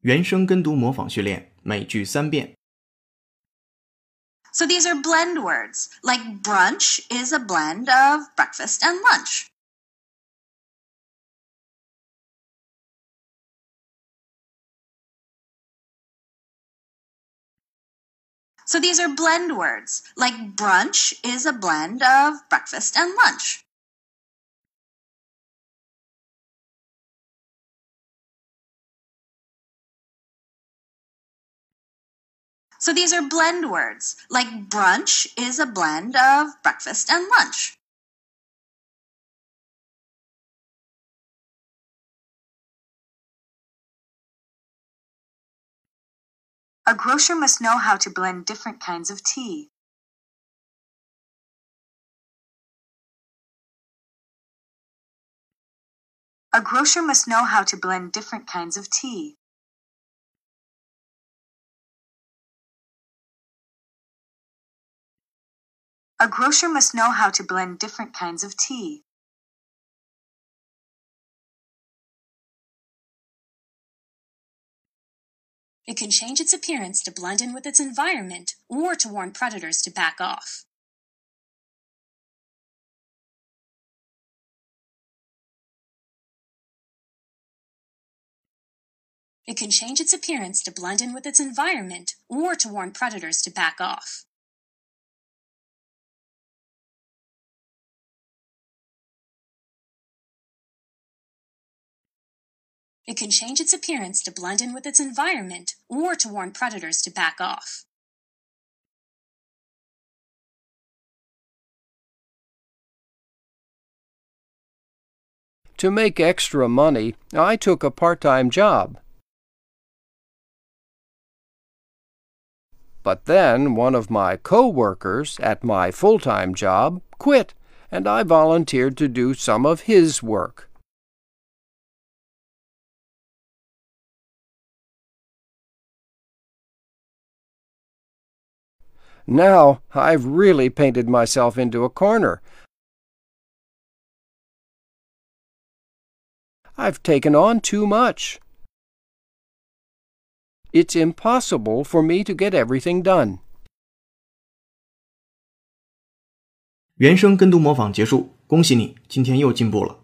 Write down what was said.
原声跟读模仿训练，每句三遍。 So these are blend words, like brunch is a blend of breakfast and lunch. So these are blend words, like brunch is a blend of breakfast and lunch. So these are blend words, like brunch is a blend of breakfast and lunch. A grocer must know how to blend different kinds of tea. A grocer must know how to blend different kinds of tea. A grocer must know how to blend different kinds of tea. It can change its appearance to blend in with its environment or to warn predators to back off. It can change its appearance to blend in with its environment or to warn predators to back off. It can change its appearance to blend in with its environment or to warn predators to back off. To make extra money, I took a part time job. But then one of my co workers at my full time job quit, and I volunteered to do some of his work. Now I've really painted myself into a corner. I've taken on too much. It's impossible for me to get everything done. 原声跟读模仿结束，恭喜你，今天又进步了。